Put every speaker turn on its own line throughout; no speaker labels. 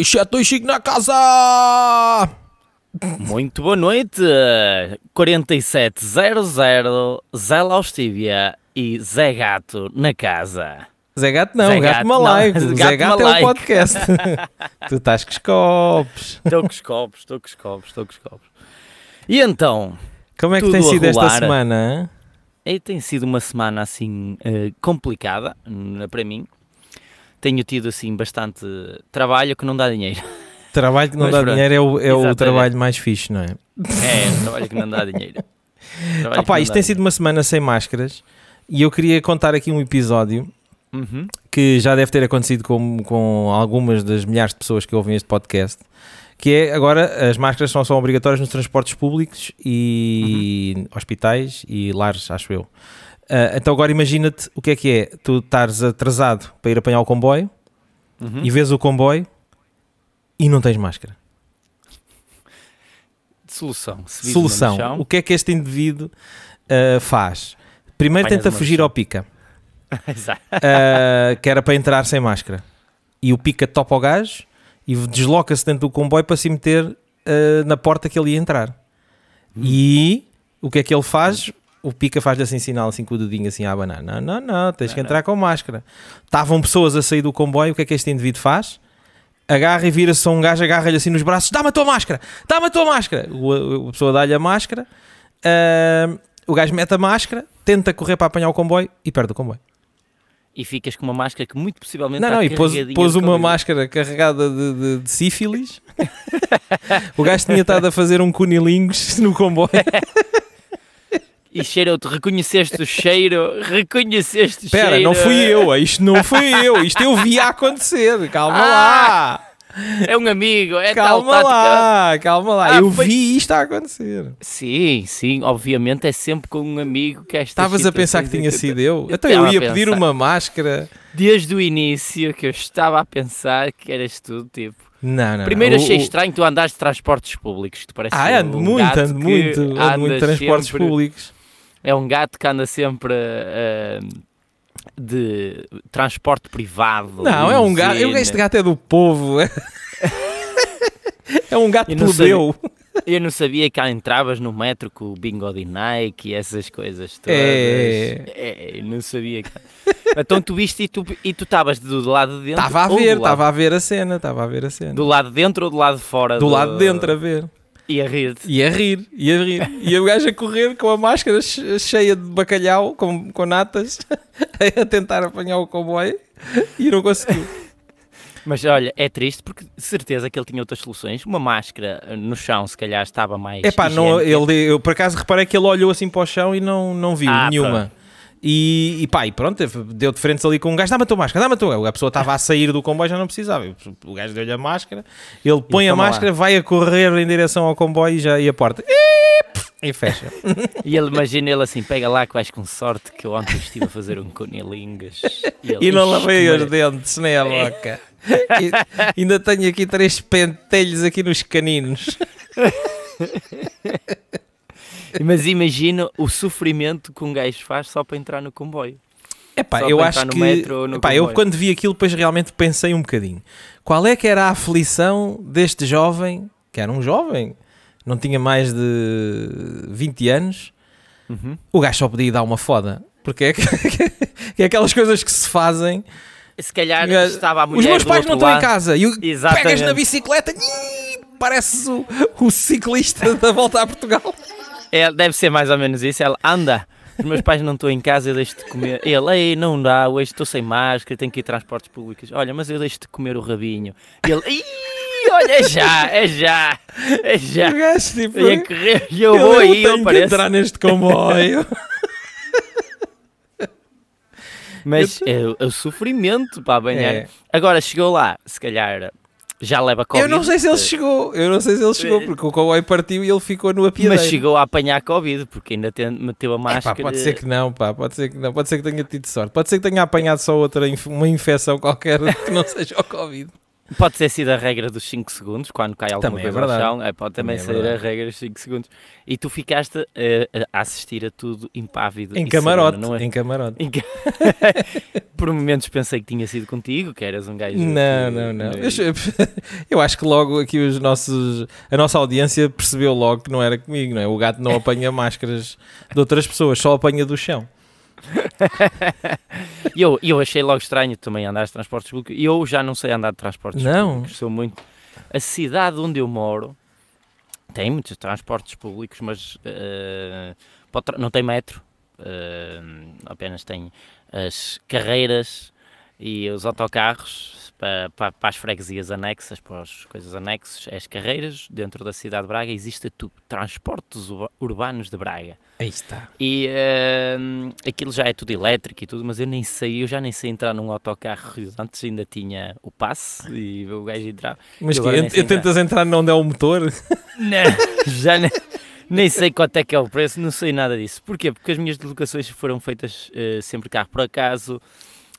2725 na casa!
Muito boa noite! 4700 Zé Laustívia e Zé Gato na casa.
Zé Gato não,
Zé
Gato,
Gato
Malaico.
não,
Zé
Gato
Gato é o podcast. tu estás com os copos.
Estou com os copos, estou com os copos, estou com os copos. E então,
Como é que tem sido esta semana? hein?
eh, tem sido uma semana assim eh, complicada para mim. Tenho tido assim bastante trabalho que não dá dinheiro.
Trabalho que não
Mas
dá
pronto.
dinheiro é o, é o trabalho mais fixe, não é?
É, trabalho que não dá dinheiro. Trabalho
Ah pá, isto tem sido uma semana sem máscaras e eu queria contar aqui um episódio.
Uhum.
que já deve ter acontecido com, com algumas das milhares de pessoas que ouvem este podcast, que é agora as máscaras são só obrigatórias nos transportes públicos e
Uhum.
hospitais e lares, acho eu. Ah, então agora imagina-te o que é que é, tu estares atrasado para ir apanhar o comboio
Uhum.
e vês o comboio e não tens máscara.
Solução.
Solução. O que é que este indivíduo ah, faz? Primeiro
Apanhas
tenta fugir
chão.
ao pica. Uh, que era para entrar sem máscara. E o pica topa ao gajo e desloca-se dentro do comboio para se meter uh, na porta que ele ia entrar. E o que é que ele faz? O pica faz-lhe assim sinal, assim com o dedinho assim a abanar. Não, não, não, tens que entrar com máscara. Estavam pessoas a sair do comboio, o que é que este indivíduo faz? Agarra e vira-se a um gajo, agarra-lhe assim nos braços, dá-me a tua máscara, dá-me a tua máscara. O, a pessoa dá-lhe a máscara, uh, o gajo mete a máscara, tenta correr para apanhar o comboio e perde o comboio.
E ficas com uma máscara que muito possivelmente
Não, não, e pôs, pôs uma máscara carregada de, de, de sífilis. o gajo tinha estado a fazer um cunilingus no comboio.
E cheirou-te, reconheceste o cheiro, reconheceste o
Espera,
cheiro.
não fui eu, isto não fui eu, isto eu vi a acontecer. Calma lá,
É um amigo, é
calma
tal
lá, calma lá.
Ah,
eu
foi-
vi isto a acontecer.
Sim, sim, obviamente é sempre com um amigo que esta
Estavas a pensar que tinha sido eu?
Eu
Então eu ia pedir uma máscara.
Desde o início que eu estava a pensar que eras tu, tipo.
Não, não.
Primeiro
não.
Achei
o-
estranho tu andares de transportes públicos, tu parece
Ah, ando
um
muito, ando muito, ando muito em transportes
sempre-
públicos.
É um gato que anda sempre ah, de transporte privado.
Não, é um gato. eu-. Este gato é do povo. É, um gato plebeu.
Eu não sabia que cá entravas no metro com o bingo de Nike e essas coisas todas.
É.
É, eu não sabia. que- Então tu viste e tu e tu estavas do lado de dentro.
Estava a ver,
do lado-
estava a ver a cena, estava a ver a cena.
Do lado de dentro ou do lado de fora?
Do lado de dentro a ver.
E a rir-te.
E a rir, e a rir. E o gajo a correr com a máscara che- cheia de bacalhau, com, com natas, a tentar apanhar o comboio e não conseguiu.
Mas olha, é triste porque de certeza que ele tinha outras soluções. Uma máscara eh, no chão, se calhar, estava mais.
É pá, não, ele, eu por acaso reparei que ele olhou assim para o chão e não, não viu
Ah,
nenhuma. E, e pá, e pronto, deu de frente ali com um gajo, dá-me a tua máscara, dá-me a tua. A pessoa estava a sair do comboio já não precisava. O gajo deu-lhe a máscara, ele põe a
toma lá.
máscara, vai a correr em direção ao comboio e já e a porta. E, pff, e fecha.
E ele imagina ele assim: pega lá que vais com sorte que eu ontem estive a fazer um cunilingas. ele,
E não
"Ixi,
lavei os dentes, nem a boca. E ainda tenho aqui três pentelhos aqui nos caninos.
Mas imagina o sofrimento que um gajo faz só para entrar no comboio.
Epá,
Só
eu acho que. epá, eu quando vi aquilo, depois realmente pensei um bocadinho. Qual é que era a aflição deste jovem, que era um jovem, não tinha mais de 20 anos,
Uhum.
o gajo só podia dar uma foda. Porque é, que, é aquelas coisas que se fazem.
Se calhar estava a mulher
Os meus pais não estão em
lado.
casa. E
Exatamente.
pegas na bicicleta e pareces o, o ciclista da volta a Portugal.
É, deve ser mais ou menos isso. Ela anda. Os meus pais não estão em casa, eu deixo-te comer. Ele, ei, não dá, hoje estou sem máscara, tenho que ir a transportes públicos. Olha, mas eu deixo-te comer o rabinho. Ele, "Ih, olha, é já, é já, é já.
O gajo, tipo,
E a correr, e eu
eu,
vou aí, eu pareço.
entrar neste comboio.
Mas é, o- é o sofrimento para banhar.
É.
Agora chegou lá, se calhar já leva Covid.
Eu não sei se ele chegou, eu não sei se ele chegou, porque o comboio partiu e ele ficou no apiadeiro.
Mas chegou a apanhar Covid, porque ainda tem- meteu a
É, pá,
máscara.
pode ser que não, pá, pode ser que não, pode ser que tenha tido sorte, pode ser que tenha apanhado só outra, inf- uma infecção qualquer que não seja o Covid.
Pode ter sido a regra dos 5 segundos, quando cai alguma
Também é
coisa ao
verdade.
chão. É, pode também,
Também é
ser a
verdade.
regra dos 5 segundos. E tu ficaste eh, a assistir a tudo impávido.
Em camarote,
sereno, não é?
em camarote.
Em ca- Por momentos pensei que tinha sido contigo, que eras um gajo.
Não,
que-
não, não. Eu, eu acho que logo aqui os nossos, a nossa audiência percebeu logo que não era comigo, não é? O gato não apanha máscaras de outras pessoas, só apanha do chão.
E eu, eu achei logo estranho também andar de transportes públicos. E eu já não sei andar de transportes
Não?
públicos. Sou muito. A cidade onde eu moro tem muitos transportes públicos, mas tra- não tem metro. eh, apenas tem as carreiras e os autocarros para, para, para as freguesias anexas, para as coisas anexas, as carreiras dentro da cidade de Braga existe tudo, transportes urba- urbanos de Braga.
Aí está.
E ehm, aquilo já é tudo elétrico e tudo, mas eu nem sei, eu já nem sei entrar num autocarro. Antes ainda tinha o passe e o gajo entrava.
Mas que
sei
tentas entrar onde é o motor?
Não, já nem, nem sei quanto é que é o preço, não sei nada disso. Porquê? Porque as minhas deslocações foram feitas eh, sempre carro. Por acaso,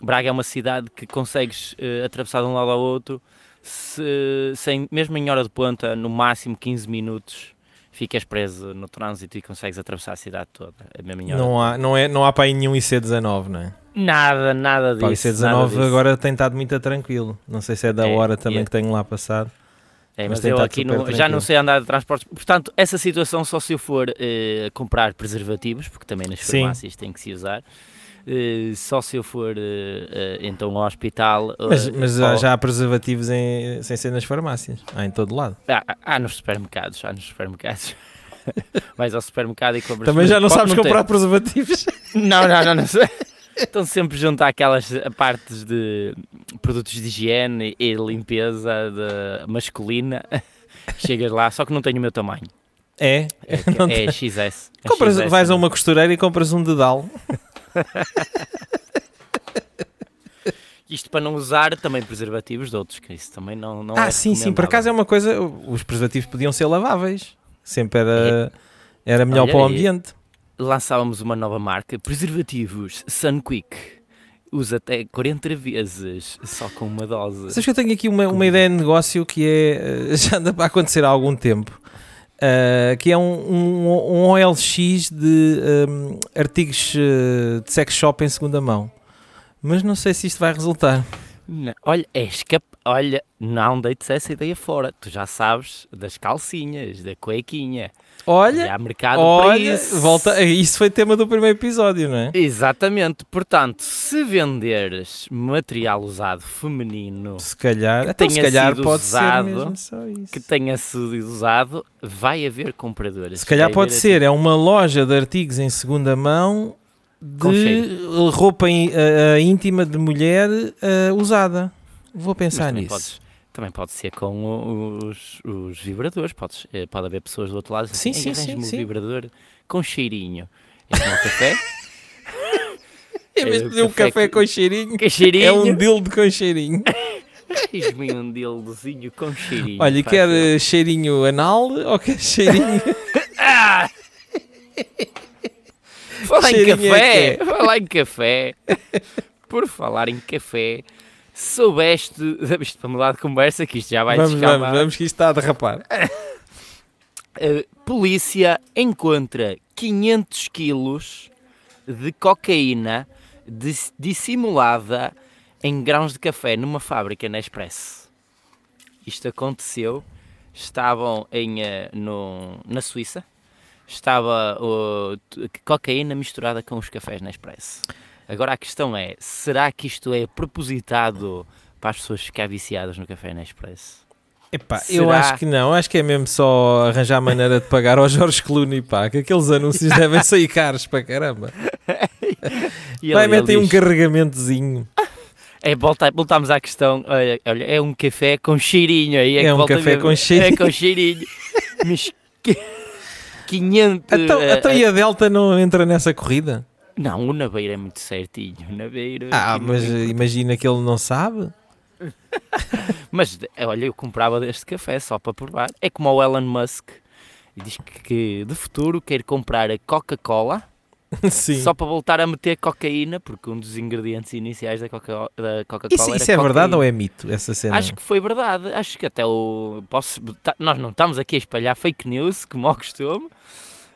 Braga é uma cidade que consegues eh, atravessar de um lado ao outro, se- sem, mesmo em hora de ponta, no máximo 15 minutos, ficas preso no trânsito e consegues atravessar a cidade toda. É mesmo em hora
Não há, não, é, não há para aí nenhum IC19, não é?
Nada, nada
Pá, o
disso. nada
IC19
disso.
agora tem estado muito tranquilo. Não sei se é da
É,
hora também
é.
que tenho lá passado.
É,
mas
mas, eu aqui não- já não sei andar de transportes. Portanto, essa situação só se eu for eh, comprar preservativos, porque também nas
Sim.
farmácias tem que se usar. Eh, só se eu for eh, então ao hospital.
Mas, mas
só-
há- já há preservativos em, sem ser nas farmácias. Há em todo lado.
Há, há- há nos supermercados, há nos supermercados. Vais ao supermercado e compras.
Também já não sabes
ter.
comprar preservativos.
Não, não, não, não sei. Estão sempre junto àquelas partes de produtos de higiene e limpeza masculina. Chegas lá, só que não tenho o meu tamanho.
É.
É, é
tem.
XS. é
Compras,
XS,
vais a
não.
uma costureira e compras um dedal.
Isto para não usar também preservativos de outros, que isso também não, não
ah,
é
sim, sim. Por acaso é uma coisa. Os preservativos podiam ser laváveis. Sempre era, era melhor
Olha,
para o
e-
ambiente.
Lançávamos uma nova marca, preservativos Sunquick. Usa até 40 vezes só com uma dose.
Sabes que eu tenho aqui uma, uma ideia de negócio que é. eh, Já anda para acontecer há algum tempo. Eh, que é um, um, um OLX de ehm, artigos eh, de sex shop em segunda mão. Mas não sei se isto vai resultar.
Não, olha, és olha, não deites essa ideia fora. Tu já sabes das calcinhas, da cuequinha. E
Olha,
há mercado para
olha,
isso.
volta. Isso foi tema do primeiro episódio, não é?
Exatamente. Portanto, se venderes material usado feminino
Se calhar, então, se
tenha
calhar
sido
pode
usado, que tenha sido usado, vai haver compradoras.
Se calhar pode ser, é uma loja de artigos em segunda mão de roupa íntima de mulher ah, usada. Vou pensar nisso.
Também pode ser com os, os vibradores. Podes, eh, pode haver pessoas do outro lado assim,
Sim,
"Ei,
sim,
arranja-me
sim,
um
sim.
vibrador com cheirinho. É como um café?
Em vez de pedir um
café com-
cheirinho,
Com cheirinho.
é um dildo com cheirinho.
Diz-me um dildozinho com cheirinho.
Olha, quer
favor.
eh, cheirinho anal ou quer cheirinho?
Ah! Falar em
é
café, falar em café, por falar em café, soubeste, isto para mudar de conversa, que isto já vai
vamos, vamos, vamos que isto está a derrapar.
A polícia encontra 500 quilos de cocaína dis- dissimulada em grãos de café numa fábrica na Express. Isto aconteceu, estavam em, eh, no, na Suíça, estava o, cocaína misturada com os cafés na Express. Agora a questão é, será que isto é propositado para as pessoas ficar viciadas no café na Express?
Epá, eu
Será?
acho que não, acho que é mesmo só arranjar maneira de pagar ao Jorge Clooney, pá, que aqueles anúncios devem sair caros para caramba.
E
Vai,
ele
metem um
diz-
carregamentozinho.
É, volta, voltamos à questão. Olha, olha, é um café com cheirinho aí. É,
É um café
mesmo.
com cheirinho.
É com cheirinho. Mas que- 500.
Então,
eh,
então e a Delta não entra nessa corrida?
Não, o Naveiro é muito certinho. O Naveiro.
Ah,
aqui
mas imagina que ele não sabe.
Mas olha, eu comprava deste café só para provar. É como o Elon Musk. Diz que, de futuro quer comprar a Coca-Cola só para voltar a meter cocaína, porque um dos ingredientes iniciais da Coca- Coca-Cola
Isso,
era
isso é verdade
cocaína.
ou é mito, essa cena?
Acho que foi verdade. Acho que até o. Posso, tá- nós não estamos aqui a espalhar fake news, como ao costume,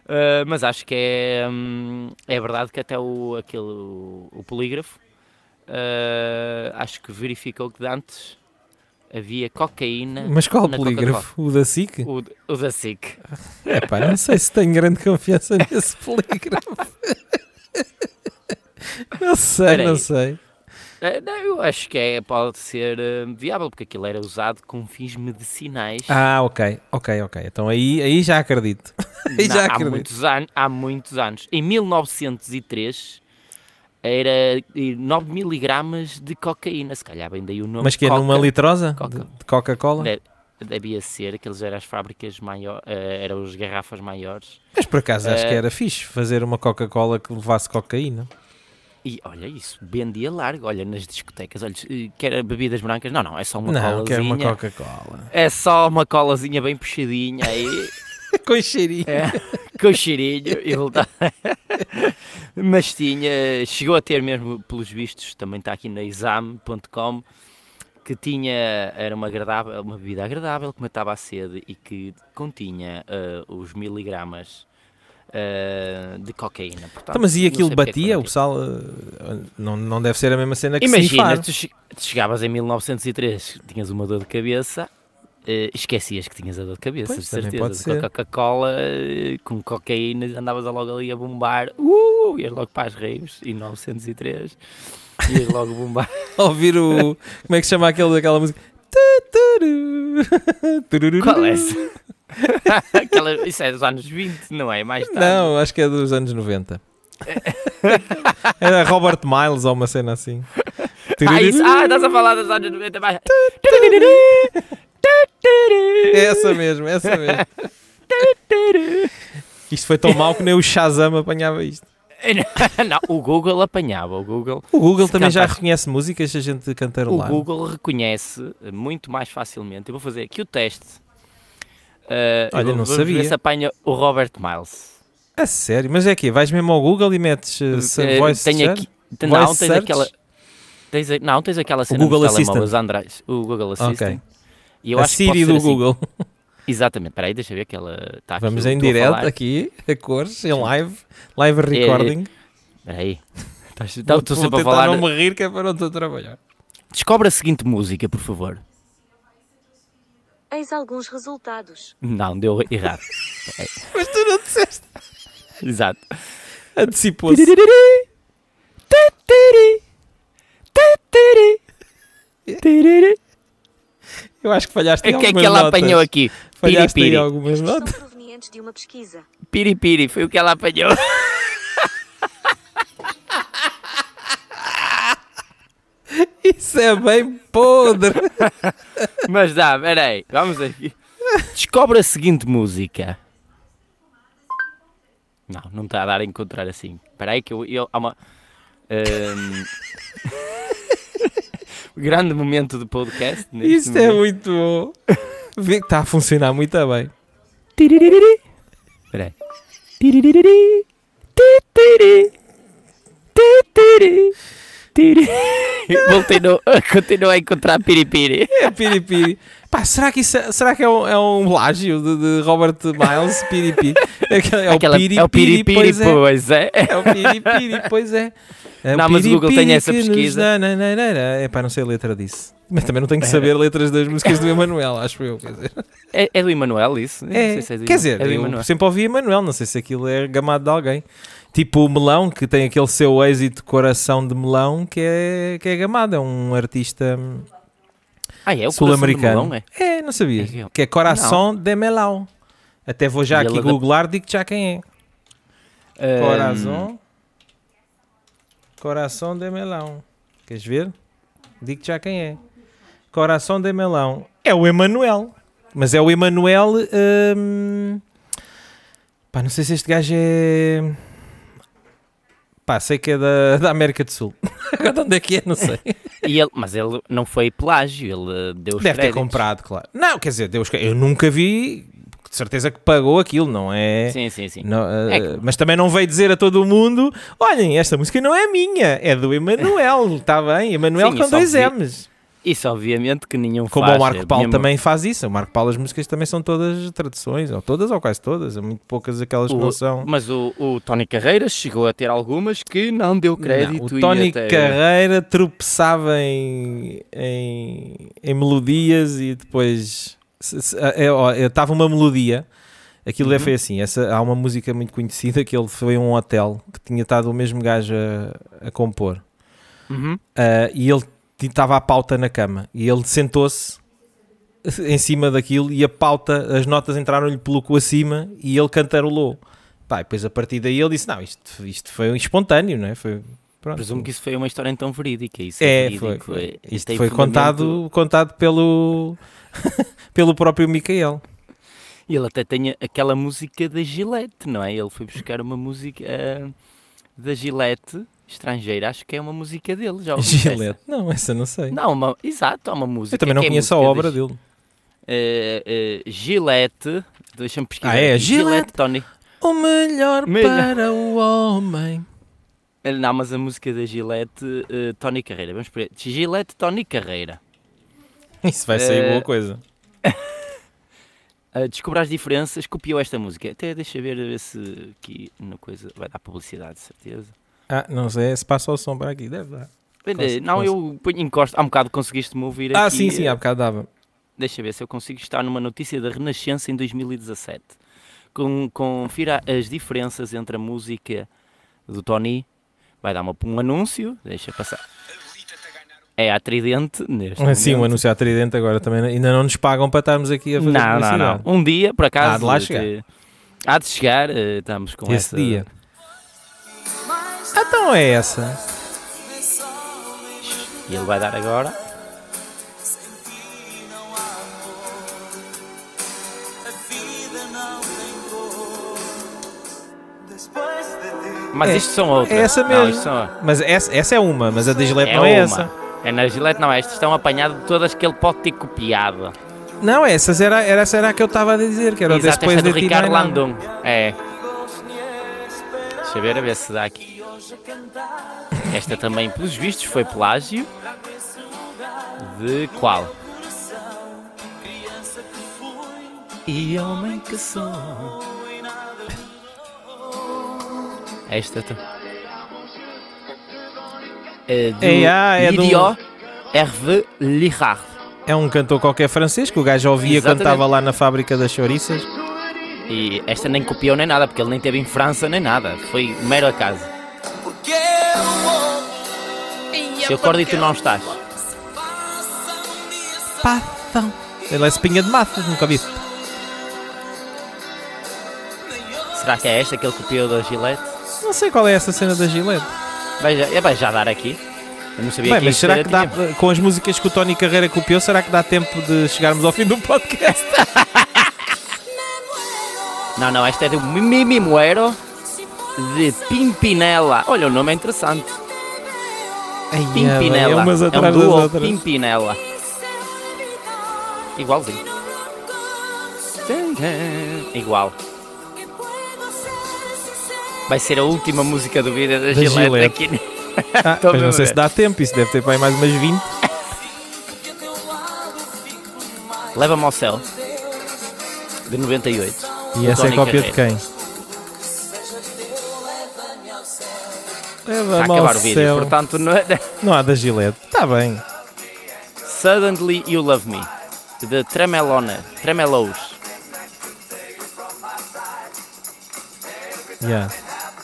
uh, mas acho que é, hum, é verdade que até o, aquele, o, o polígrafo uh, acho que verificou que antes havia cocaína.
Mas qual polígrafo? O da SIC?
O, o da SIC.
É pá, não sei se tenho grande confiança nesse polígrafo. Não sei,
Espera
não sei.
Eh, não, eu acho que é, pode ser eh, viável, porque aquilo era usado com fins medicinais.
Ah, ok, ok, ok. Então aí, aí já acredito. aí
Não,
já
há,
acredito.
muitos anos, há muitos anos. Em 1903 era eh, 9 miligramas de cocaína, se calhar bem daí o nome.
Mas que é
Coca.
numa litrosa
Coca.
de de Coca-Cola?
Deve- Devia ser, aqueles eram as fábricas maiores, eram as garrafas maiores.
Mas por acaso acho
Eh,
que era fixe fazer uma Coca-Cola que levasse cocaína.
E olha isso, vendia largo, olha nas discotecas, olha, que era bebidas brancas, não, não, é só uma
não, quero uma
colazinha.
Coca-Cola.
É só uma colazinha bem puxadinha aí.
Com cheirinho.
É, com cheirinho voltar. Mas tinha, chegou a ter mesmo, pelos vistos, também está aqui na exame.com, que tinha, era uma, agradável, uma bebida agradável, que matava a sede e que continha eh, os miligramas eh, de cocaína. Portanto,
Então, mas e aquilo
é
batia?
foi
O pessoal eh, não, não deve ser a mesma cena que
Imagina, tu, che- tu chegavas em 1903, tinhas uma dor de cabeça, eh, esquecias que tinhas a dor de cabeça,
Pois,
de certeza. Coca-Cola, com cocaína, andavas logo ali a bombar, uh, ias logo para as raves, em 1903, ias logo bombar.
Ouvir o. Como é que se chama aquele, aquela música?
Qual é essa? Aquela, isso é dos anos 20, não é? Mais tarde.
Não, acho que é dos anos 90. Era Robert Miles ou uma cena assim.
Ah, isso, ah, estás a falar dos anos 90, mais...
Essa mesmo, essa mesmo. Isto foi tão mau que nem o Shazam apanhava isto.
Não, o Google apanhava, o Google
O Google também já
cantares-
reconhece músicas se a gente
O
cantarolar.
Google reconhece muito mais facilmente. Eu vou fazer aqui o teste. Uh,
Olha, não
vamos ver
sabia.
se apanha o Robert Miles.
A sério? Mas é que Vais mesmo ao Google e metes uh,
Uh,
voice
tenho aqui, te- não,
Voice
tens
search?
aquela. Tens, não, tens aquela cena
Google Assistant.
telemóveis Android. O Google Assistant. E eu
a
acho
Siri do
assim.
Google.
Exatamente, espera aí, deixa eu ver que ela está aqui.
Vamos em direto aqui, a cores, em live, live recording.
Espera aí. Estou
vou
sempre a
tentar
falar.
não me rir que é para não estou a trabalhar.
Descobre a seguinte música, por favor.
Eis alguns resultados.
Não, deu errado.
Mas tu não disseste.
Exato.
Antecipou-se. Eu acho que falhaste em
O que é que ela
notas.
apanhou aqui?
Falhaste
Piripiri.
em algumas
São
notas.
provenientes de uma pesquisa.
Piripiri, foi o que ela apanhou.
Isso é bem podre.
Mas dá, peraí, vamos aqui. Descobre a seguinte música. Não, não está a dar a encontrar assim. Espera aí que eu... eu há uma... Ahm, grande momento de podcast.
Isto é
momento.
muito bom. Vê que está a funcionar muito bem.
Espera aí. Tiri. Voltei no, continuo a encontrar piripiri.
É piripiri. Pá, será que, isso é, será que é, um, é um plágio de, de Robert Miles? Piripiri. É, é o
Aquela-
piripiri,
é o piripiri,
pois é.
pois é.
É o piripiri, pois é. é
Não, mas o Google tem essa pesquisa.
na, na, na, na. É pá, não sei a letra disso. Mas também não tenho que saber letras das músicas do Emanuel, acho eu. Quer dizer,
É, é do Emanuel isso? Não
é,
se é do
quer dizer
é do
eu sempre ouvi Emanuel, não sei se aquilo é gamado de alguém. Tipo o Melão, que tem aquele seu êxito Coração de Melão, que é, que é gamado, é um artista
Ah, é
sul-americano.
É?
É, não sabias.
É que eu-
Que é Coração de Melão. Até vou já
E
aqui
é da-
googlar, digo já quem é.
Ahm,
Coração. Coração de melão. Queres ver? Digo já quem é. Coração de melão. É o Emanuel. Mas é o Emanuel. hum, Pá, não sei se este gajo é. Pá, sei que é da, da América do Sul. Agora de onde é que é? Não sei.
e ele, mas ele não foi plágio, ele deu os
Deve ter
créditos.
comprado, claro. Não, quer dizer, Deus, eu nunca vi. de certeza que pagou aquilo, não é?
Sim, sim, sim.
Não, eh,
É que-
Mas também não veio dizer a todo mundo: olhem, esta música não é minha, é do Emanuel, está bem? Emanuel com dois M's.
Isso obviamente que nenhum
Como
faz.
o Marco
é
Paulo também faz isso. O Marco Paulo, as músicas também são todas traduções, ou todas ou quase todas. Há muito poucas aquelas que não são.
Mas o, o Tony Carreiras chegou a ter algumas que não deu crédito.
Não, o Tony
até-
Carreira tropeçava em, em, em melodias e depois se- é, estava uma melodia. Aquilo é
Uhum.
foi assim. Essa, há uma música muito conhecida que ele foi a um hotel que tinha estado o mesmo gajo a, a compor.
Uhum.
Ah, e ele estava a pauta na cama e ele sentou-se em cima daquilo e a pauta, as notas entraram-lhe pelo cu acima e ele cantarolou. Pá, depois a partir daí ele disse: Não, isto, isto foi espontâneo, não é? Foi, pronto.
Presumo que isso foi uma história então verídica. Isso
É,
verídico,
foi. foi.
Isto
Isto
tem
foi
fundamento-
contado, contado pelo, pelo próprio Micael.
E ele até tem aquela música da Gillette, não é? Ele foi buscar uma música ah, da Gillette estrangeira, acho que é uma música dele. Já?
Gillette. Não, essa não sei.
Não, uma, exato, há uma música.
Eu também não
é
conheço a obra
Gi-
dele.
eh, eh, Gillette, deixa-me pesquisar.
Ah, é?
aqui.
Gillette?
Tony.
O melhor,
Melhor.
para o homem.
Eh, Não, mas a música da Gillette, eh, Tony Carreira. Vamos por aí. Gillette, Tony Carreira.
Isso vai sair boa coisa.
Uh, descobrir as diferenças, copiou esta música. Até deixa ver, ver se aqui na coisa vai dar publicidade, de certeza.
Ah, não sei se passa o som para aqui. Deve dar. Cons-
não, eu encosto. Há um bocado conseguiste-me ouvir
Ah,
aqui.
sim, sim,
eh,
há bocado dava.
Deixa ver se eu consigo estar numa notícia da Renascença em 2017. Com, confira as diferenças entre a música do Tony. Vai dar uma, um anúncio, deixa passar. É a Tridente neste
Ah, Sim, um
momento.
anúncio à Tridente agora também ainda não nos pagam para estarmos aqui a fazer
Não, não, não. Um dia, por acaso.
Há de lá chegar.
Há de chegar, eh, estamos com
Esse
essa.
dia. Ah, então é essa.
E ele vai dar agora. Mas
É,
isto são outras.
é essa
Não,
mesmo.
isto são-
Mas essa, essa é uma, mas a da Gillette
é
não é
uma.
essa.
É na Gillette, não. Estas estão apanhadas de todas que ele pode ter copiado.
Não, essas era, era, essa era a que eu estava a dizer, que era
Exato,
depois
esta
de
do
não
Ricardo. Landon. É. Deixa eu ver, a ver se dá aqui. Esta também, pelos vistos, foi plágio. De qual? E homem que sou. Esta tá. É do
É, ah, é do-
Hervé Lirard.
É um cantor qualquer francês que o gajo ouvia quando
Exatamente.
estava lá na fábrica das chouriças.
E esta nem copiou nem nada, porque ele nem teve em França nem nada. Foi mero acaso. Se eu acordo e tu não estás.
Pathão. Ele é espinha de massa, nunca vi.
Será que é esta que ele copiou da Gillette?
Não sei qual é essa cena da Gillette.
Vai já, vai já dar aqui. Eu não sabia
Bem,
que
mas será que dá,
tempo.
com as músicas que o Tony Carreira copiou, será que dá tempo de chegarmos ao fim do podcast?
Não, não, esta é do Mimi Muero de Pimpinela. Olha, o nome é interessante. Pimpinela.
É umas
é
atrás
um duo. Pimpinela. Igualzinho. Igual. Vai ser a última música do vídeo da, Gillette,
Gillette.
aqui.
Ah,
a
não sei se dá tempo, isso deve ter para mais umas 20.
Leva-me ao céu. De 98.
E essa é cópia de
Carreira.
quem?
Está a
Leva-me
acabar o vídeo,
céu.
portanto, não é...
Não há da Gillette. Está bem.
Suddenly You Love Me. De Tremelona. Tremelos.
Yeah.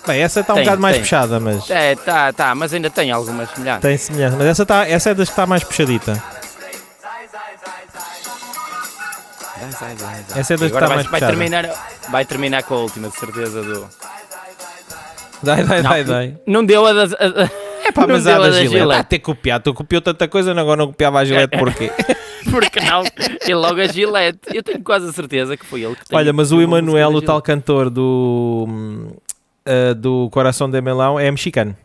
Bem, essa está um
Tem,
bocado mais
tem.
puxada, mas
É, tá, tá, mas ainda tem algumas semelhanças.
tem semelhança. Mas essa, tá, essa é das que está mais puxadita. Essa é das que está
vai,
mais
vai
puxada.
terminar, vai terminar com a última, de certeza. Do...
Dai, dai,
Não,
dai, dai.
não deu a das. a- a-
É pá,
não
mas
deu
da
a
Gillette. Ah, ter copiado. Tu copiou tanta coisa, agora não copiava a Gillette porquê?
Porque não? E logo a Gillette. Eu tenho quase a certeza que foi ele que
Olha, mas o Emanuel, o tal cantor do, ah, do Coração de Melão, é mexicano.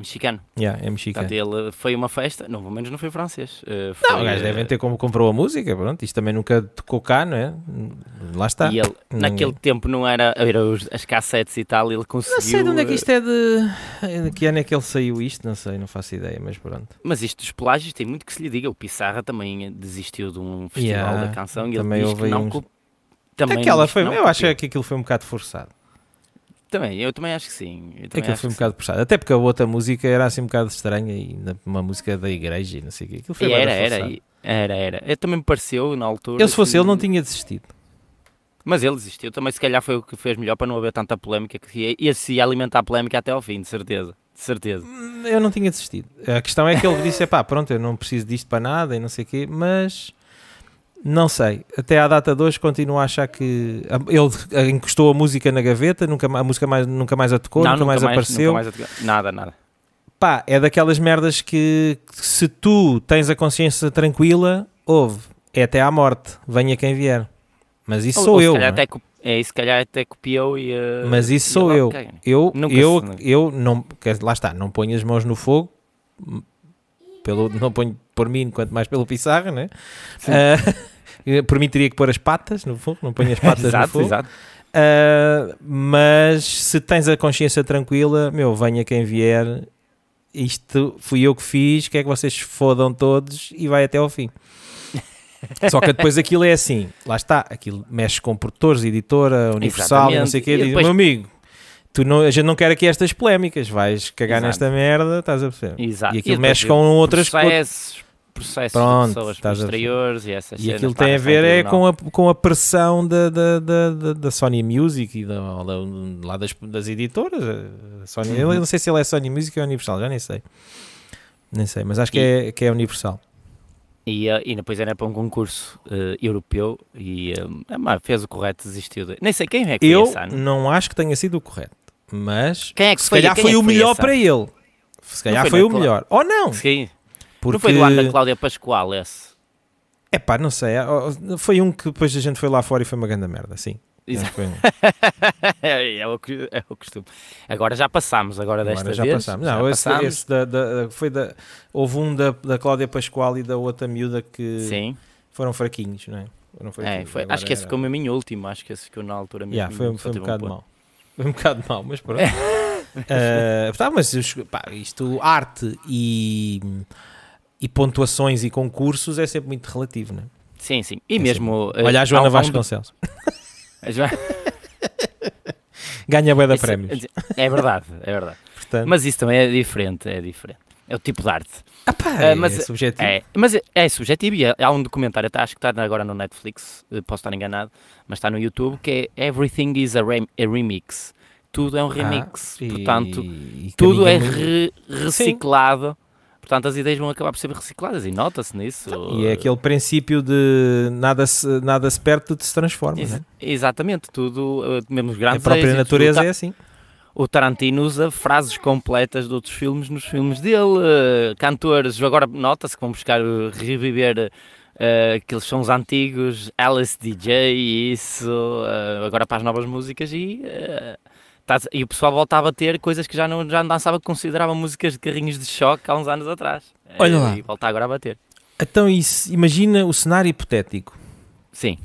Mexicano.
Yeah, é mexicano.
Portanto, ele foi uma festa, não, pelo menos não foi francês. Uh,
Não,
foi,
os gajos
uh,
devem ter como comprou a música, pronto. Isto também nunca tocou cá, não é? Lá está.
E ele,
Não-
naquele tempo não era, era os- as cassetes e tal, ele conseguiu.
Não sei de onde é que
uh,
isto é de. De que ano é que ele saiu isto? Não sei, não faço ideia, mas pronto.
Mas isto dos plágios tem muito que se lhe diga. O Pissarra também desistiu de um festival
Yeah,
da canção e ele diz
houve
que não
uns-
também
Aquela foi,
não
eu acho que aquilo foi um bocado forçado.
Também, eu também acho que sim. Eu
Aquilo
acho
foi um bocado forçado. Até porque a outra música era assim um bocado estranha e uma música da igreja e não sei o quê. Aquilo foi
Era, era, era, era. Eu também me pareceu na altura.
Ele se fosse
que-
ele não tinha desistido.
Mas ele desistiu. Também, se calhar, foi o que fez melhor para não haver tanta polémica. Que ia, se ia alimentar a polémica até ao fim, de certeza. De certeza.
Eu não tinha desistido. A questão é que ele disse: pá, pronto, eu não preciso disto para nada e não sei o quê, mas não sei. Até à data de hoje continuo a achar que ele encostou a música na gaveta, nunca, a música mais, nunca mais a tocou,
Não,
nunca, mais apareceu.
nunca mais Nada, nada.
Pá, é daquelas merdas que se tu tens a consciência tranquila, ouve, é até à morte, venha quem vier. Mas isso
Ou-
sou
ou
eu. é?
até é, isso, se calhar até copiou e. uh,
Mas isso sou eu.
caga.
Eu,
Nunca
eu,
se-
eu não, lá está, não ponho as mãos no fogo, m- pelo, não ponho por mim, quanto mais pelo Pissarra, né? Ah, por mim teria que pôr as patas no fogo, não ponho as patas no
exato,
fogo.
exato.
Ah, mas se tens a consciência tranquila, meu, venha quem vier, isto fui eu que fiz, quer que vocês se fodam todos e vai até ao fim. Só que depois aquilo é assim, lá está, aquilo mexe com produtores, editora, Universal, e não sei o quê.
E
diz,
depois-
meu amigo, tu não, a gente não quer aqui estas polémicas, vais cagar
Exato.
nesta merda, estás a perceber?
Exato.
E aquilo
depois
mexe com outras coisas.
Processos,
Pronto,
de pessoas posteriores e essas
E aquilo tem a ver é com a, com a pressão da, da, da, da- Sony Music e da, lá das, das editoras. Sony,
Uhum.
Eu não sei se ele é Sony Music ou Universal, já nem sei. Nem sei, mas acho que, é, que é Universal.
E, eh, e depois era para um concurso eh, europeu e eh, ah, fez o correto, desistiu. De... Nem sei quem é que foi
Eu
ano.
não acho que tenha sido o correto, mas
Quem é que
se
foi,
calhar foi
é que
o melhor para ele. Se calhar
foi
foi, o melhor. Ou não,
Sim.
Porque...
Não foi do ano da Cláudia Pascoal esse.
É pá, não sei. ó, Foi um que depois a gente foi lá fora e foi uma grande merda, sim.
Exato.
Foi um.
é, é o, é o costume. Agora já passámos, agora desta
Agora já
vez.
passámos.
já
Não, esse,
passámos.
esse da, da- foi da, houve um da, da Cláudia Pascoal e da outra miúda que
Sim,
foram fraquinhos, não é? Foram
é, foi, acho que esse
era-
ficou mesmo em último. Acho que esse ficou na altura mesmo.
Yeah, foi, foi um bocado
ponto.
mau. Foi um bocado mau, mas pronto. Eh, tá, mas pá, isto, arte e, e pontuações e concursos é sempre muito relativo, não é?
Sim, sim. E
É
mesmo. eh,
Olha a Joana Vasconcelos.
A Joana-
Ganha bué da
Isso-
prémios.
É verdade, é verdade.
Portanto,
Mas isso também é diferente, é diferente. É o tipo de arte.
ah, pá,
eh,
é,
mas-
subjetivo.
É, mas é, é subjetivo e é- há um documentário, até acho que está agora no Netflix, eh, posso estar enganado, mas está no YouTube, que é Everything is a, rem- a Remix. Tudo é um remix.
Ah, e-
Portanto,
e
tudo é re- reciclado. Portanto, as ideias vão acabar por ser recicladas e nota-se nisso.
E é aquele princípio de nada se, nada se perde, tudo se transforma.
Ex-
não é?
Exatamente, tudo, eh, mesmo os
A
grandes
própria
êxitos.
natureza é assim.
O Tarantino usa frases completas de outros filmes nos filmes dele. eh, cantores, agora nota-se que vão buscar eh, reviver eh, aqueles sons antigos, Alice DJ e isso, eh, agora para as novas músicas e, eh, e o pessoal voltava a ter coisas que já não, já não dançava, que considerava músicas de carrinhos de choque há uns anos atrás. Eh,
Olha lá.
E volta agora a bater.
Então, isso, imagina o cenário hipotético.
Sim,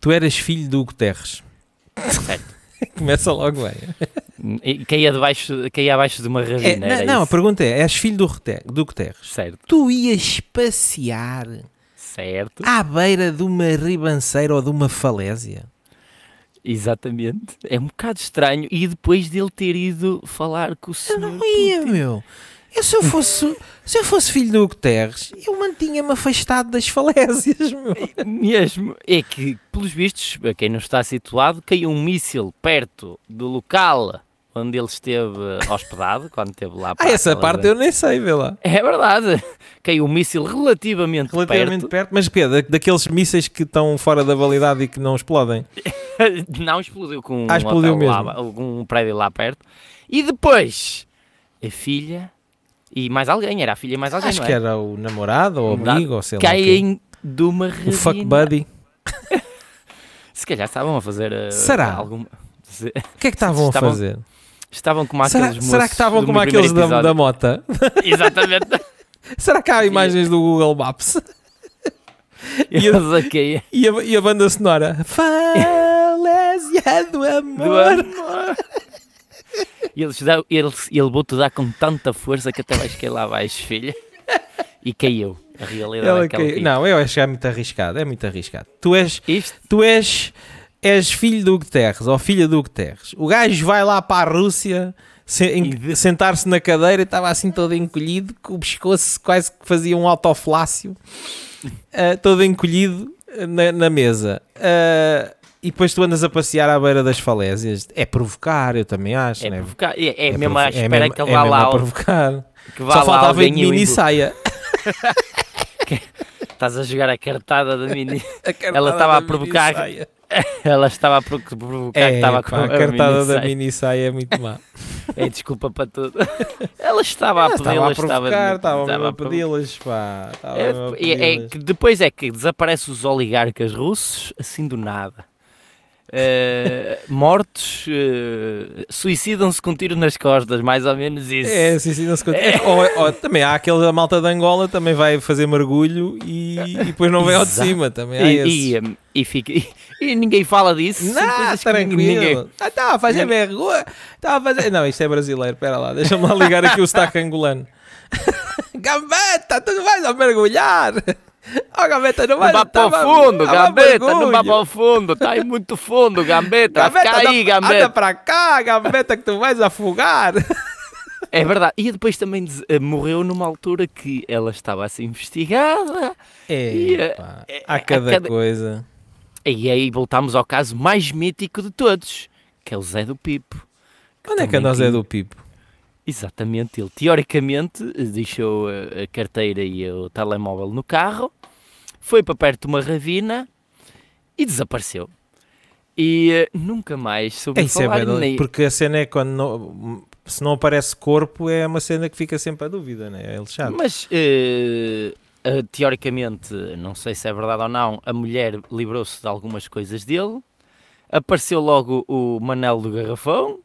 Tu eras filho do Guterres.
certo.
Começa logo bem.
E caía, debaixo, caía abaixo de uma
É,
ravina.
não,
era
não, a pergunta é: és filho do, do Guterres?
Certo,
Tu ias passear
certo.
à beira de uma ribanceira ou de uma falésia?
Exatamente. É um bocado estranho. E depois dele ter ido falar com o
Eu
senhor.
não ia, meu. Eu, se, eu fosse, se eu fosse filho do Guterres, eu mantinha-me afastado das falésias, meu.
Mesmo. É que, pelos vistos, a quem não está situado, caiu um míssil perto do local onde ele esteve hospedado, quando esteve lá.
Ah, essa parte eu nem sei, vê lá.
É verdade. Caiu um míssil relativamente,
Relativamente
perto.
perto. Mas Pedro, da- daqueles mísseis que estão fora da validade e que não explodem.
Não explodiu com
Ah,
um,
explodiu mesmo.
lá, um prédio lá perto. E depois, a filha e mais alguém. Era a filha e mais alguém,
Acho que
é?
era o namorado ou
Namorado.
amigo ou sei lá. o quê.
caem de uma ravina.
O fuck buddy.
Se calhar estavam a fazer uh,
Será?
algum... se-
O que é que estavam a fazer?
Estavam como
Será,
aqueles
será que estavam como aqueles da, da mota?
Exatamente.
Será que há imagens do Google Maps? E
aqui.
E a, e a banda sonora? Falésia do amor.
Do amor. E eles ele, ele vou-te dar com tanta força que até vais cair lá abaixo, filha. E caiu. A realidade
Ela
é que ela
caiu.
caiu.
Não, eu acho que é muito arriscado. É muito arriscado. Tu és,
Isto,
tu és, és filho do Guterres ou filha do Guterres. O gajo vai lá para a Rússia se- sentar-se na cadeira e estava assim todo encolhido, com o pescoço quase que fazia um autoflácio, ah, todo encolhido ah, na, na mesa. Ah, e depois tu andas a passear à beira das falésias. É provocar, eu também acho.
é,
né?
provocar, é, é,
É
mesmo
provo-
à
é
espera
mesmo-
que ele
é
vá
mesmo
lá.
a provocar.
Que vá
Só
lá
faltava de mini saia.
Estás a jogar a cartada da mini.
A cartada
Ela estava a provocar-. Ela estava a provo- provocar que
É,
estava
pá,
com
a
a
cartada
mini
da mini saia é muito má.
É desculpa para tudo. Ela estava a
estava a
pedi-las,
provocar, estava mesmo a
provocar.
pedi-las, pá. Estava
É,
a
é- é que depois é que desaparecem os oligarcas russos assim do nada. Eh, mortos, eh, suicidam-se com um tiro nas costas, mais ou menos isso.
É, sim, sim, não se conta. É, ou- ou também há aquele da malta de Angola, também vai fazer mergulho e, e depois não vem ao de cima. Também há
e, e, eh, e fica, e, ninguém fala disso.
Não,
que ninguém-
tranquilo. Ah, Estava a fazer vergonha. Estava a fazer. Não, isto é brasileiro. Espera lá, deixa-me lá ligar aqui o sotaque angolano. Gambeta, tu vais a mergulhar. Oh, Gambeta, não
Não
vais
vá para o
tá-
fundo,
tá-
gambeta, não vá para o fundo, está aí muito fundo, gambeta,
Gambeta,
fica aí,
anda, anda
gambeta.
para cá, Gambeta, que tu vais afogar.
É verdade, e depois também eh, morreu numa altura que ela estava a ser investigada,
É, pá, há
a
cada
cada-
coisa.
e aí voltámos ao caso mais mítico de todos, que é o Zé do Pipo.
Onde é que anda o Zé do Pipo?
Exatamente, ele teoricamente eh, deixou a, carteira e o telemóvel no carro, foi para perto de uma ravina e desapareceu. E eh, nunca mais soube
É, isso é
falar
verdade,
nem...
porque a cena é quando não- se não aparece corpo é uma cena que fica sempre a dúvida, né? É lixado.
Mas eh, eh, teoricamente, não sei se é verdade ou não, a mulher livrou-se de algumas coisas dele. Apareceu logo o Manel do Garrafão,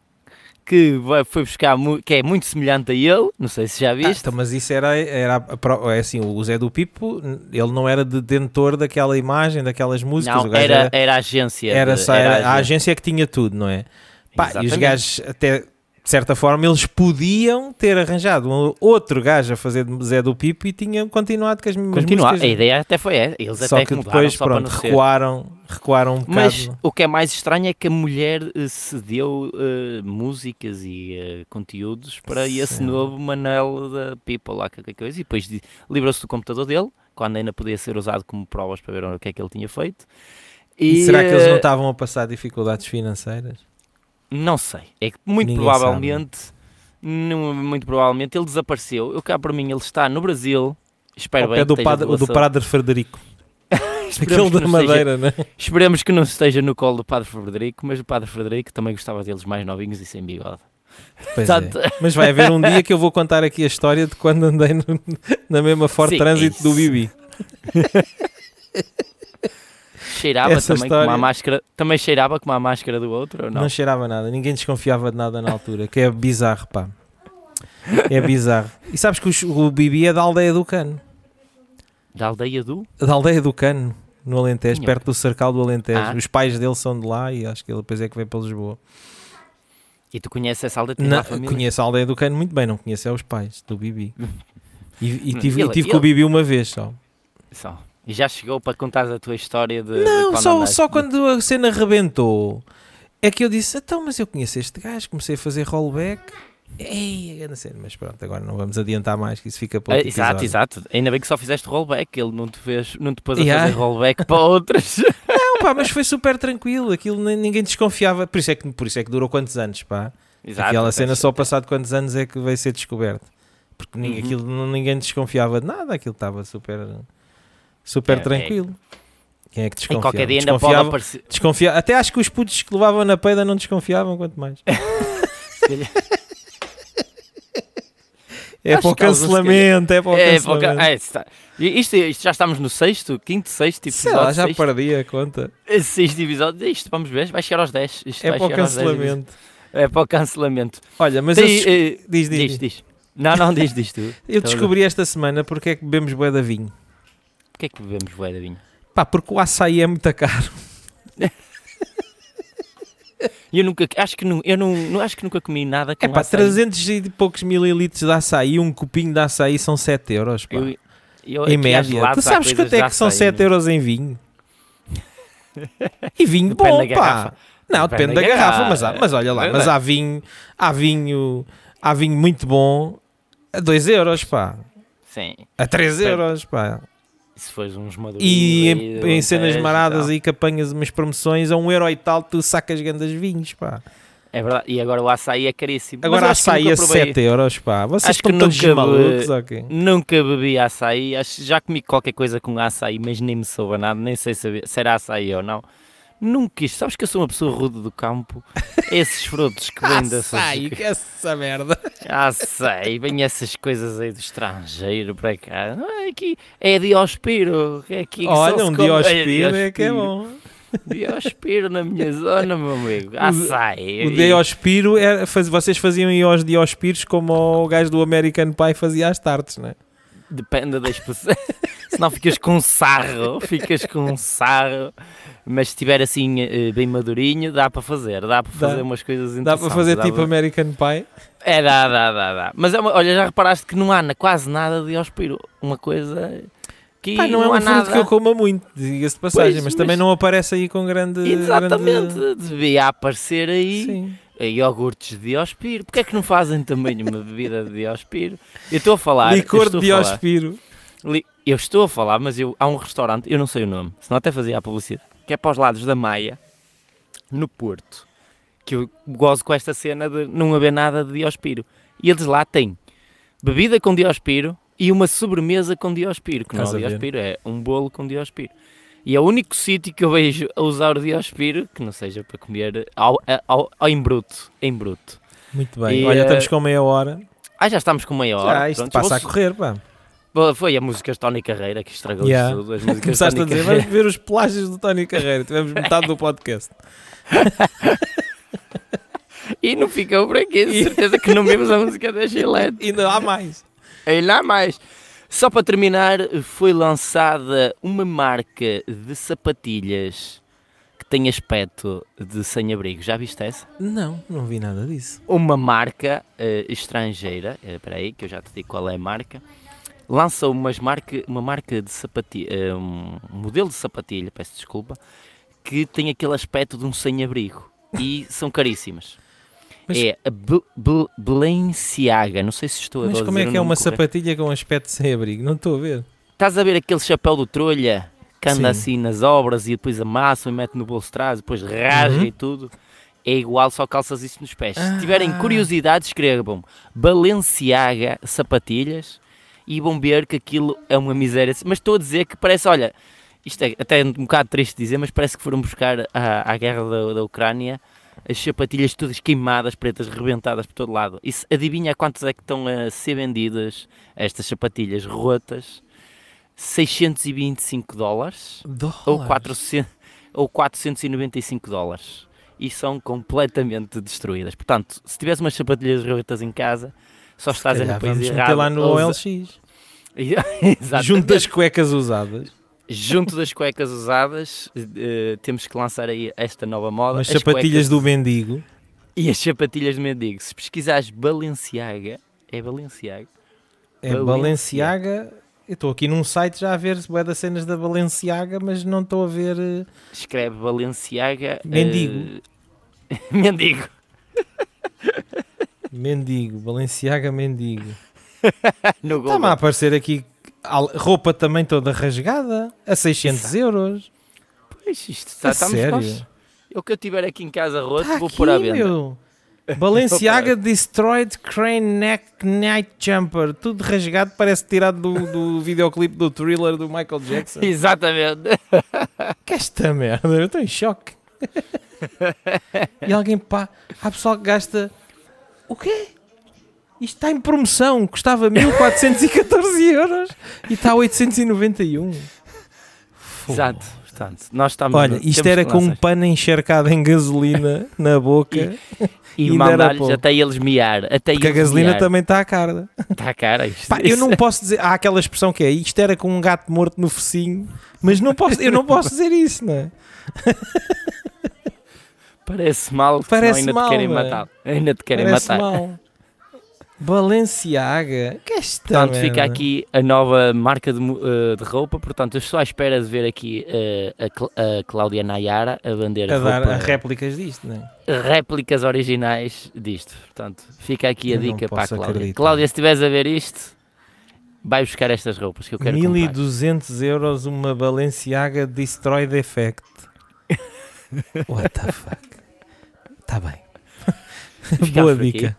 que foi buscar, que é muito semelhante a ele, não sei se já
Ah,
viste.
então, mas isso era, era é assim, o Zé do Pipo, ele não era detentor daquela imagem, daquelas músicas,
não, era,
era,
era a agência.
era só-
era
era a agência que tinha tudo, não é? Pá, e os gajos até de certa forma eles podiam ter arranjado um outro gajo a fazer de Zé do Pipo e tinham continuado com as mesmas
Continuar,
músicas.
a ideia até foi essa. Eles
Só
até
que depois, pronto, recuaram, recuaram um bocado.
Mas o que é mais estranho é que a mulher eh, cedeu eh, músicas e eh, conteúdos para esse
Sim.
novo Manel da People lá, qualquer coisa, e depois de- livrou-se do computador dele, quando ainda podia ser usado como provas para ver o que é que ele tinha feito.
E, será que eles não estavam a passar dificuldades financeiras?
Não sei. É que muito
Ninguém
provavelmente, não- muito provavelmente ele desapareceu. Eu cá para mim ele está no Brasil. Espero
Ao
bem que
do,
esteja
padre, do Padre Frederico. Aquele
que
da
não esteja-
Madeira, né?
Esperemos que não esteja no colo do Padre Frederico, mas o Padre Frederico também gostava deles mais novinhos e sem bigode.
É. Mas vai haver um dia que eu vou contar aqui a história de quando andei no- na mesma Ford
Sim,
Trânsito do
isso.
Bibi.
cheirava
Essa
também
história-
como a máscara, também cheirava como a máscara do outro ou
Não.
não?
cheirava nada, ninguém desconfiava de nada na altura, que é bizarro, pá. É bizarro. E sabes que o Bibi é da aldeia do Cano.
Da aldeia do?
Da aldeia do Cano, no Alentejo,
Tinha.
perto do Cercal do Alentejo.
Ah.
Os pais dele são de lá e acho que ele depois é que veio para Lisboa.
E tu conheces essa aldeia?
Não, conheço a aldeia do Cano muito bem, não conheço é os pais do Bibi. E, e tive,
ele-
tive com o
ele-
Bibi uma vez só.
Só. E já chegou para contar a tua história de. de
Não,
quando
só,
andaste
só
de-
quando a cena rebentou é que eu disse: então, mas eu conheço este gajo, comecei a fazer rollback. Ei, a grande cena, mas pronto, agora não vamos adiantar mais, que isso fica para
Ah,
outro
exato,
episódio.
exato. Ainda bem que só fizeste rollback, ele não te, fez, não te pôs a
Yeah.
fazer rollback para outras.
Não, pá, mas foi super tranquilo, aquilo ninguém desconfiava, por isso, é que, por isso é que durou quantos anos, pá.
exato.
Aquela cena só passado quantos anos é que veio ser descoberto. Porque ninguém,
Uhum.
aquilo, ninguém desconfiava de nada, aquilo estava super, super
É, é.
tranquilo. Quem é que
E
desconfiava?
qualquer dia ainda pode aparecer.
desconfia- Até acho que os putos que levavam na peida não desconfiavam, quanto mais. É para o
que alguns, se
cancelamento, é para o
É,
cancelamento.
é, está- isto, isto já estamos no sexto, quinto, sexto
Sei
episódio.
lá, já
sexto,
perdi a conta.
sexto episódio. Isto, vamos ver, vai chegar aos 10. Isto
É para o
chegar aos 10
cancelamento.
É para o cancelamento.
Olha, mas
Tem, eh,
diz, diz,
diz,
diz.
Não, não, diz, diz tu.
eu descobri esta semana porque é que bebemos bué da vinho.
Porquê é que bebemos bué de vinho?
Pá, porque o açaí é muito caro.
Eu nunca, acho que, nu- eu não, não, acho que nunca comi nada com
É pá,
açaí.
300 e poucos mililitros de açaí, um copinho de açaí são 7 euros, pá.
Eu, eu
em média. Tu sabes quanto é que são
açaí,
7
meu.
euros em vinho? E vinho bom, pá.
garrafa.
Não,
Depende
depende,
da
garrafa,
garrafa.
mas, há- mas olha lá, mas há vinho, há vinho, há vinho muito bom a 2 euros, pá.
Sim.
A 3
Depende.
euros, pá.
E se fores uns madurinhos
E
aí
em,
do
em cenas
e
maradas aí que apanhas umas promoções a 1 euro e tal, tu sacas grandes vinhos, pá.
É verdade. E agora o açaí é caríssimo.
Agora açaí a
provei.
7 euros, pá. Vocês
Acho que nunca be-
malucos, ok?
Nunca bebi açaí, acho, já comi qualquer coisa com açaí, mas nem me soube nada, nem sei saber se era açaí ou não. Nunca quis, sabes que eu sou uma pessoa rude do campo? Esses frutos que vêm dessas.
Açaí, que é essa merda.
Açaí, vêm essas coisas aí do estrangeiro para cá. Não, é aqui é diospiro. É aqui que
Olha, um diospiro é que é bom.
Diospiro na minha zona, meu amigo. Açaí.
O Diospiro, era, faz, vocês faziam aí aos Diospiros como o gajo do American Pie fazia às tardes, não é?
Depende da expressão. Senão ficas com sarro, ficas com sarro. Mas se estiver assim eh, bem madurinho, dá para fazer. Dá para
Dá.
fazer umas coisas
Dá
interessantes.
para fazer tipo
para-
American Pie?
É, dá, dá, dá, dá. Mas é olha, já reparaste que não há quase nada de Diospiro. Uma coisa que
Pá, não, é
há
um fruto que eu coma muito, diga-se de passagem,
Pois,
mas, também
mas-
não aparece aí com grande.
Exatamente,
grande-
devia aparecer aí
Sim.
iogurtes de Diospiro. Porquê é que não fazem também uma bebida de Diospiro? Eu estou a falar.
Licor de. Diospiro.
Eu estou a falar, mas eu, há um restaurante, eu não sei o nome, senão até fazia a publicidade, que é para os lados da Maia, no Porto, que eu gozo com esta cena de não haver nada de Diospiro. E eles lá têm bebida com Diospiro e uma sobremesa com Diospiro, que não é
a.
Diospiro, é um bolo com Diospiro. E é o único sítio que eu vejo a usar o Diospiro, que não seja para comer ao, ao, ao em bruto, em bruto.
Muito bem.
E,
Olha,
eh,
estamos com meia hora.
Ah, já estamos com meia hora.
Já, isto
pronto,
passa a
vou-
correr, pá.
Foi a música de Tony Carreira que estragou
Yeah.
tudo. As músicas
Começaste a dizer,
Carreira.
vamos ver os plágios do Tony Carreira. Tivemos metade do podcast.
E não ficou por aqui, de certeza que não vimos a música da Gillette.
Ainda há mais.
Ainda há mais. Só para terminar, foi lançada uma marca de sapatilhas que tem aspecto de sem-abrigo. Já viste essa?
Não, não vi nada disso.
Uma marca eh, estrangeira, eh, espera aí que eu já te digo qual é a marca, lançou umas marca, uma marca de sapatilha, um modelo de sapatilha, peço desculpa, que tem aquele aspecto de um sem-abrigo e são caríssimas.
Mas-
É a Bl- Bl- Balenciaga, não sei se estou a
Mas como é que é uma
correto.
sapatilha com aspecto sem abrigo? Não estou a ver.
Estás a ver aquele chapéu do trolha que anda
Sim.
assim nas obras e depois amassam e mete no bolso de trás, depois rasga
Uhum.
e tudo? É igual, só calças isso nos pés.
Ah.
Se tiverem curiosidade, escrevam Balenciaga sapatilhas e vão ver que aquilo é uma miséria. Mas estou a dizer que parece, olha, isto é até um bocado triste dizer, mas parece que foram buscar à, à guerra da, da Ucrânia as sapatilhas todas queimadas, pretas, rebentadas por todo lado. E adivinha quantas é que estão a ser vendidas estas sapatilhas rotas? 625 dólares ou, 400, ou 495 dólares. E são completamente destruídas. Portanto, se tivesse umas sapatilhas rotas em casa, só estás a no país
vamos
errado.
lá no OLX. Junto das cuecas usadas.
Junto das cuecas usadas, eh, temos que lançar aí esta nova moda.
As
as
sapatilhas
cuecas
do mendigo.
E as sapatilhas de mendigo. Se pesquisares Balenciaga, é Balenciaga.
É Balenciaga. Eu estou aqui num site já a ver se das cenas da Balenciaga, mas não estou a ver. eh,
Escreve Balenciaga.
Mendigo.
eh, mendigo.
Mendigo. Balenciaga mendigo. Está-me a aparecer aqui roupa também toda rasgada a 600 euros.
Pois, isto está,
A
estamos
sério?
O que eu tiver aqui em casa roto,
Tá
vou
aqui,
pôr à venda.
meu. Balenciaga Destroyed Crane Neck Night Jumper. Tudo rasgado, parece tirado do, do videoclipe do thriller do Michael Jackson.
Exatamente.
Que esta merda, eu estou em choque. e alguém pá, há pessoal que gasta. O quê? Isto está em promoção, custava 1414 euros e está a 891. Fogo.
Exato. Portanto, nós estamos.
Olha, isto era com um pano encharcado em gasolina na boca,
E
era
mandar-lhes até eles miar. Até
porque a gasolina
miar.
também está à cara.
Está cara isto.
Pá, eu não posso dizer. Há aquela expressão que é isto era com um gato morto no focinho, mas não posso, eu não posso dizer isso, não é?
Parece mal,
Parece
ainda
mal,
te querem matar. Ainda te querem
Parece
matar.
mal. Balenciaga, que é esta
Portanto, fica aqui a nova marca de, eh, de roupa. Portanto, eu estou à espera de ver aqui eh, a, Cl- a Cláudia Nayara a vender
a dar
roupa,
réplicas disto, não é?
réplicas originais disto. Portanto, fica aqui a
Eu
dica para a Cláudia.
acreditar.
Cláudia, se estiveres a ver isto, vai buscar estas roupas que eu quero comprar.
1200 euros uma Balenciaga Destroy Defect. What the fuck? Está bem.
Ficamos
Boa dica.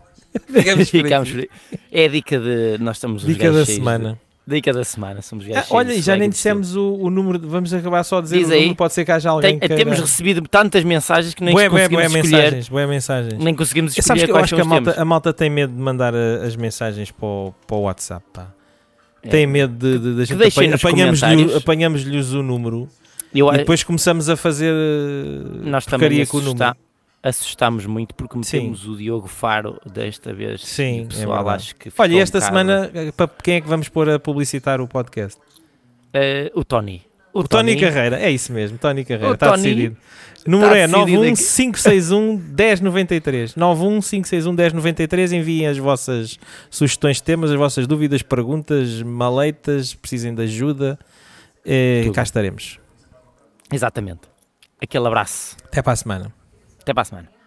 Ficamos
Ficamos por aí. É a dica de. Nós estamos os
Dica da semana.
de- dica da semana. Somos
Ah, olha, e já nem dissemos o, o número. Vamos acabar só a dizer
Diz
o
aí.
número. Pode ser que haja alguém
Tem-
que.
temos recebido tantas mensagens que nem
Bué,
conseguimos
bué
escolher.
mensagens. Bué mensagens.
Nem conseguimos
Sabes
escolher
que eu
quais
acho
são
que a malta, a malta tem medo de mandar uh, as mensagens para o, para o WhatsApp. Pá.
É.
Tem medo de, de, de a gente apanhamos-lhes o número
Eu,
e depois começamos a fazer
nós também
porcaria com o número.
Assustámos muito porque metemos o Diogo Faro desta vez.
Sim,
e o
é
pessoal
verdade.
acho que
Olha, e esta
um
semana, uh, para quem é que vamos pôr a publicitar o podcast?
Eh, o Tony.
O Tony Carreira, é isso mesmo, Tony Carreira,
O
está
Tony
decidido. O número é
decidido aqui.
915611093. 915611093. Enviem as vossas sugestões de temas, as vossas dúvidas, perguntas, maleitas, precisem de ajuda. Eh, cá estaremos.
Exatamente. Aquele abraço.
Até para a semana.
Até para a semana.